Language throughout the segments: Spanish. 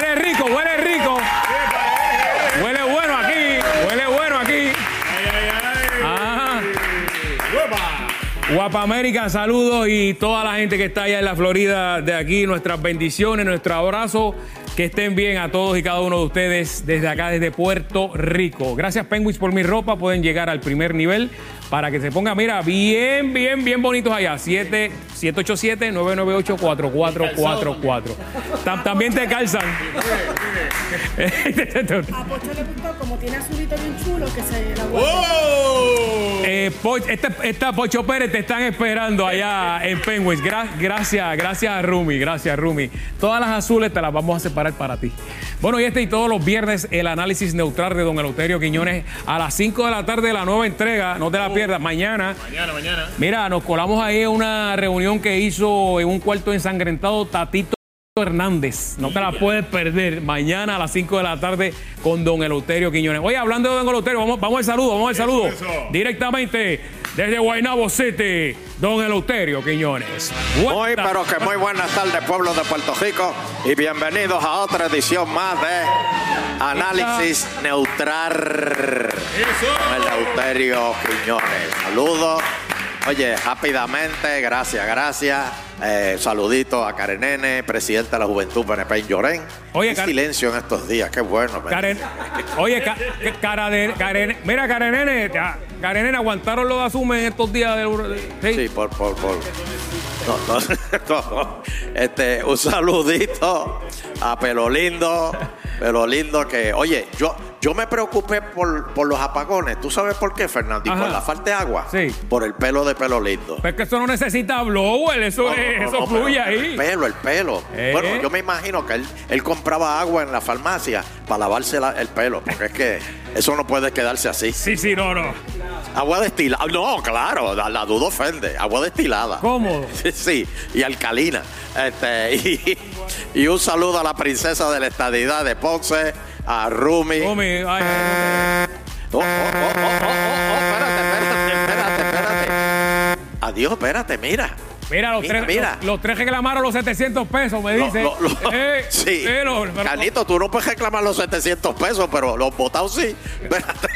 huele rico, huele rico. Huele bueno aquí, huele bueno aquí. Ajá. Guapa América, saludos y toda la gente que está allá en la Florida de aquí, nuestras bendiciones, nuestro abrazo. Que estén bien a todos y cada uno de ustedes desde acá, desde Puerto Rico. Gracias, Penguins, por mi ropa. Pueden llegar al primer nivel para que se ponga, mira, bien, bien, bien bonitos allá. 7, 787-998-4444. Tam- También te calzan. A Pocho le gustó como tiene azulito bien chulo que se la. ¡Oh! Eh, esta, esta Pocho Pérez te están esperando allá en Penguins. Gra- gracias, gracias Rumi, gracias Rumi. Todas las azules te las vamos a separar para ti. Bueno, y este y todos los viernes el análisis neutral de Don Eleuterio Quiñones a las 5 de la tarde la nueva entrega. No te la pierdas. Mañana. Mañana, mañana. Mira, nos colamos ahí en una reunión que hizo en un cuarto ensangrentado Tatito Hernández. No te la puedes perder. Mañana a las 5 de la tarde con Don Eleuterio Quiñones. Oye, hablando de Don Eleuterio, vamos, vamos al saludo, vamos al saludo. Directamente desde Guaynabo City, Don Eleuterio Quiñones. Muy, pero que muy buenas tardes, pueblo de Puerto Rico, y bienvenidos a otra edición más de Análisis Neutral con el Eleuterio Quiñones. Saludos. Oye, rápidamente, gracias, gracias. Eh, saludito a Karenene, presidenta de la Juventud PNP en Llorén. Oye, Qué silencio en estos días, qué bueno. Karen, oye, ca- cara de, Karen, mira, Karenene, ya, Karenene, aguantaron los asumen estos días del sí. Sí, por, por, por. No, no, no. Este, un saludito a Pelo Lindo. Pelo Lindo que, oye, yo, yo me preocupé por, por los apagones. ¿Tú sabes por qué, Fernando? Por la falta de agua. Sí. Por el pelo de Pelo Lindo. Pero es que eso no necesita blower, eso, No, es- no, eso no, fluye pero ahí. El pelo, el pelo. Eh. Bueno, yo me imagino que él, él compraba agua en la farmacia para lavarse la- el pelo, porque es que eso no puede quedarse así. Sí, sí, no, no. Agua destilada. No, claro, la, la duda ofende. Agua destilada. Cómodo. Sí, sí, y alcalina. Este, y, y un saludo a la princesa de la estadidad de Ponce, a Rumi. Rumi, ay, ay, Oh, oh, oh, oh, oh, oh, oh, espérate, espérate, espérate, espérate. Adiós, espérate, mira. Mira, los, Mira, tres, mira. Los, los tres reclamaron los 700 pesos, me dice. lo- lo- Eh, sí. eh, Canito, tú no puedes reclamar los 700 pesos, pero los botados sí. Espérate.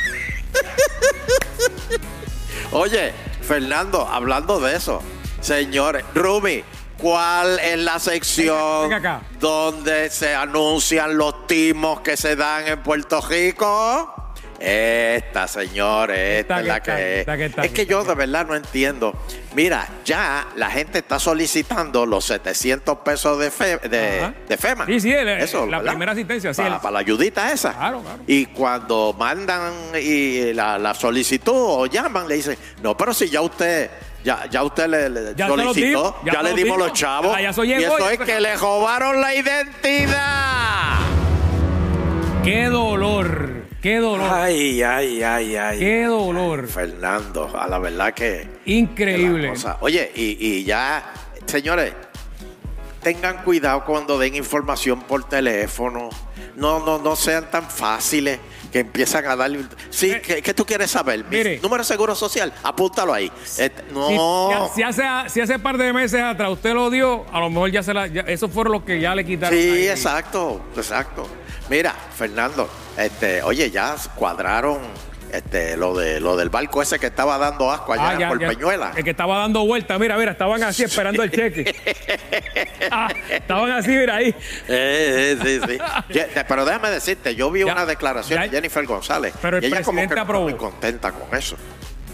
Oye, Fernando, hablando de eso, señores, Rumi, ¿cuál es la sección Venga, venga acá. donde se anuncian los timos que se dan en Puerto Rico? Esta, señores, esta, Esta es la que esta que está, es. Es que yo de verdad no entiendo. Mira, ya la gente está solicitando los 700 pesos de, fe- de, FEMA. Sí, sí, el- Eso, la ¿verdad? primera asistencia, sí, Para, el- para la ayudita esa. Claro, claro. Y cuando mandan y la, la solicitud o llaman, le dicen, no, pero si ya usted... Ya, ya usted le, Ya solicitó, ya le dimos los chavos. Ya, y eso es que le robaron la identidad. Qué dolor, qué dolor, Ay, ay, ay, ay. qué dolor. Fernando, a la verdad que... Increíble. que Oye, y, y ya, señores, tengan cuidado cuando den información por teléfono. No, no, no sean tan fáciles que empiezan a dar. Sí, Eh, ¿qué, qué tú quieres saber? Mi mire. número de seguro social, apúntalo ahí. Si, no. si hace, si hace par de meses atrás usted lo dio, a lo mejor ya se la. ya- eso fueron los que ya le quitaron. Sí, ahí. exacto, exacto. Mira, Fernando, este, oye, ya cuadraron este, lo de lo del barco ese que estaba dando asco allá Ah, ya, por ya. Peñuela. El que estaba dando vueltas, mira, mira, estaban así esperando el cheque. Ah, estaban así, mira ahí. Eh, eh, sí, sí. Pero déjame decirte, yo vi una declaración de Jennifer González. Pero el y ella como que presidente no está muy contenta con eso.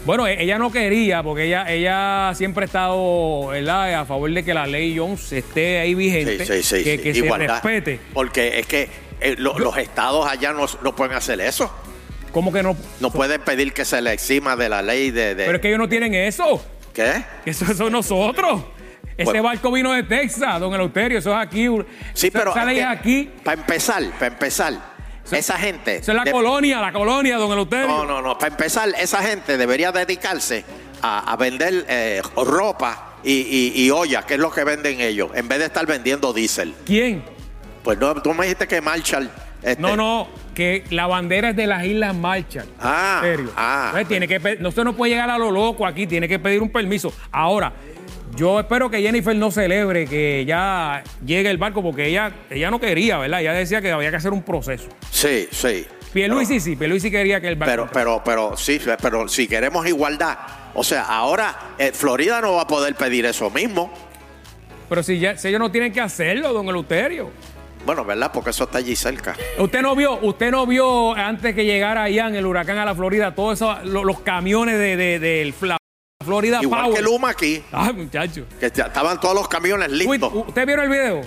Bueno, e- ella no quería, porque ella, ella siempre ha estado ¿verdad? a favor de que la ley Jones esté ahí vigente, Sí, sí, sí. que, sí. que se respete. Porque es que eh, lo- los estados allá no, no pueden hacer eso. ¿Cómo que no? No pueden pedir que se le exima de la ley de... de- Pero es que ellos no tienen eso. ¿Qué? Eso son nosotros. Ese Bueno. barco vino de Texas, don Eleuterio, eso es aquí. Sí, Esa- pero Esa ley es aquí. Para empezar, para empezar, esa gente... Eso es la de- colonia, la colonia, don Eleuterio. No, no, no. Para empezar, esa gente debería dedicarse a, a vender eh, ropa y, y, y ollas, que es lo que venden ellos, en vez de estar vendiendo diésel. ¿Quién? Pues no, tú me dijiste que Marshall. este, No, no, que la bandera es de las Islas Marshall. Ah, ¿En serio? ah. Entonces, tiene que no, usted no puede llegar a lo loco aquí, tiene que pedir un permiso. Ahora, Yo espero que Jennifer no celebre que ya llegue el barco porque ella, ella no quería, ¿verdad? Ella decía que había que hacer un proceso. Sí, sí. Pierluisi sí, Pierluisi quería que el barco... Pero, pero, pero, sí, pero si queremos igualdad, o sea, ahora eh, Florida no va a poder pedir eso mismo. Pero si, ya, si ellos no tienen que hacerlo, don Eleuterio. Bueno, ¿verdad? Porque eso está allí cerca. Usted no vio, usted no vio antes que llegara Ian el huracán a la Florida, todos esos lo- los camiones de, de, del Fla- Florida Igual Power. que Luma aquí, Ay, muchacho. que estaban todos los camiones Uy, listos. ¿Usted vieron el video?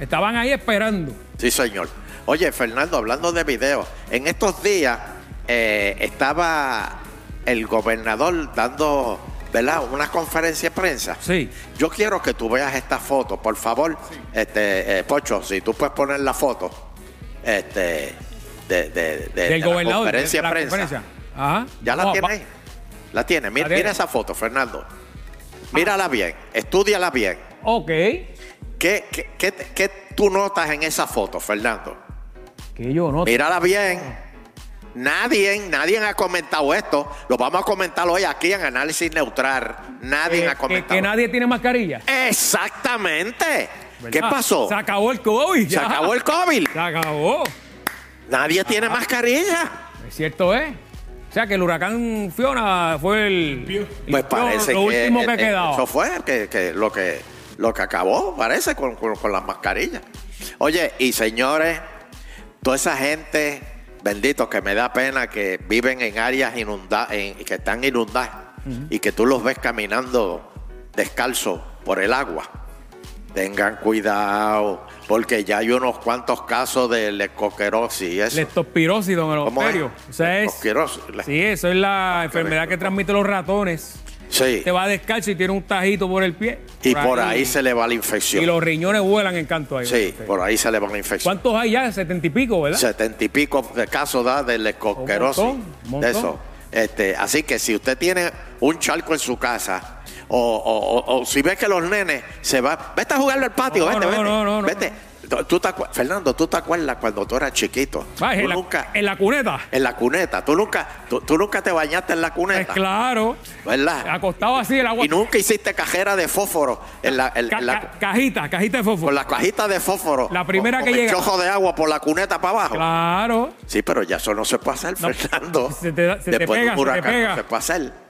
Estaban ahí esperando. Sí, señor. Oye, Fernando, hablando de video, en estos días eh, estaba el gobernador dando, ¿verdad? Una conferencia de prensa. Sí. Yo quiero que tú veas esta foto, por favor. Este, eh, Pocho, si tú puedes poner la foto este, de, de- de- de del la gobernador. conferencia de la prensa. conferencia. Ajá. ¿Ya la No, tienes? La tienes. Mira, La esa foto, Fernando. Mírala bien, estudiala bien. Ok. ¿Qué, qué, qué, qué tú notas en esa foto, Fernando? Que yo no. Mírala bien. Nadie, nadie ha comentado esto. Lo vamos a comentar hoy aquí en Análisis Neutral. Nadie que, ha que- comentado. que nadie tiene mascarilla. Exactamente. ¿Qué pasó? Se acabó el COVID. Se ya. acabó el COVID. Se acabó. Nadie tiene mascarilla. Es cierto, ¿eh? O sea que el huracán Fiona fue el. el Pues parece lo que, último que eh, ha quedado. eso fue que, que lo que lo que acabó, parece, con, con- con las mascarillas. Oye, y señores, toda esa gente, bendito, que me da pena que viven en áreas inundadas, que están inundadas, y que tú los ves caminando descalzo por el agua. Tengan cuidado, porque ya hay unos cuantos casos de leptospirosis y eso. Leptospirosis, don ¿Cómo es? Eleuterio. O sea, es. Sí, eso es la enfermedad que transmiten los ratones. Sí, Te va descalzo y tiene un tajito por el pie. y por ahí se le va la infección. Y los riñones vuelan en canto ahí. Sí, por ahí se le va la infección. ¿Cuántos hay ya? Setenta y pico, ¿verdad? Setenta y pico de casos da de leptospirosis. Un montón, un De eso. Este, así que si usted tiene un charco en su casa, o, o- o- o si ve que los nenes se van, vete a jugarlo al patio, No, vete, no, vete. no, no, no. vete. Tú te acuer- Fernando, ¿tú te acuerdas cuando tú eras chiquito? Ay, tú en, la, nunca, en la cuneta. en la cuneta, tú nunca, tú, tú nunca te bañaste en la Pues cuneta, claro. ¿verdad? Acostado así el agua. Y nunca hiciste cajera de fósforo en la, en- Ca- en la- ca- cajita, cajita de fósforo. con la cajita de fósforo. La primera con, que con el llega. chojo de agua por la cuneta para abajo. Claro. Sí, pero ya eso no se puede hacer, No. Fernando. Se te Después pega, de un se te huracán pega. no se puede hacer.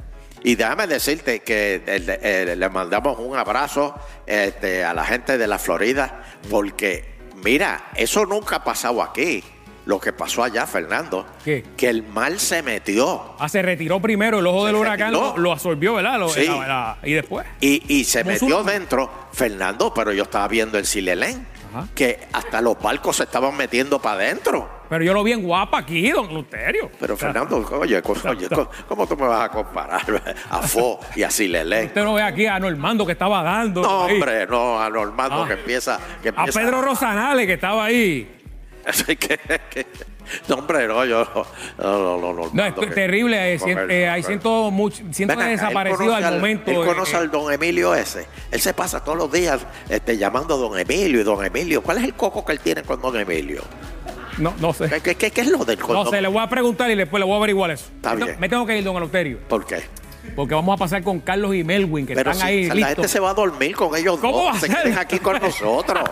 Y déjame decirte que eh, eh, le mandamos un abrazo este, a la gente de la Florida, porque, mira, eso nunca ha pasado aquí. Lo que pasó allá, Fernando, ¿Qué? que el mal se metió Ah, se retiró primero el ojo Se del huracán, lo, lo absorbió, ¿verdad? Lo- Sí. la- la- y después. y, y se metió dentro, Fernando, pero yo estaba viendo el Silelén, que hasta los barcos se estaban metiendo para adentro. Pero yo lo vi en guapa aquí, don Luterio. Pero Fernando, oye, oye, ¿cómo tú me vas a comparar a Fo y a Silelén? Usted no ve aquí a Normando que estaba dando. No, ahí. hombre, no, a Normando Ah. que empieza. Que A empieza Pedro Rosanales que estaba ahí. Así que, que- no, hombre, no, yo no, no, no, no, No, es que- terrible. eh, eh, hay con- cientos much- cientos Ven de acá, él desaparecidos conoce al momento. Él conoce eh, al don Emilio ese. Él se pasa todos los días este, llamando a don Emilio y don Emilio. ¿Cuál es el coco que él tiene con don Emilio? No, no sé. ¿Qué, qué- qué- qué es lo del con No sé, le voy a preguntar y después le voy a averiguar eso. Está Me- tengo que ir, don Eleuterio. ¿Por qué? Porque vamos a pasar con Carlos y Melwin, que Pero están si ahí la listos. gente se va a dormir con ellos ¿Cómo dos, va a se queden aquí con nosotros.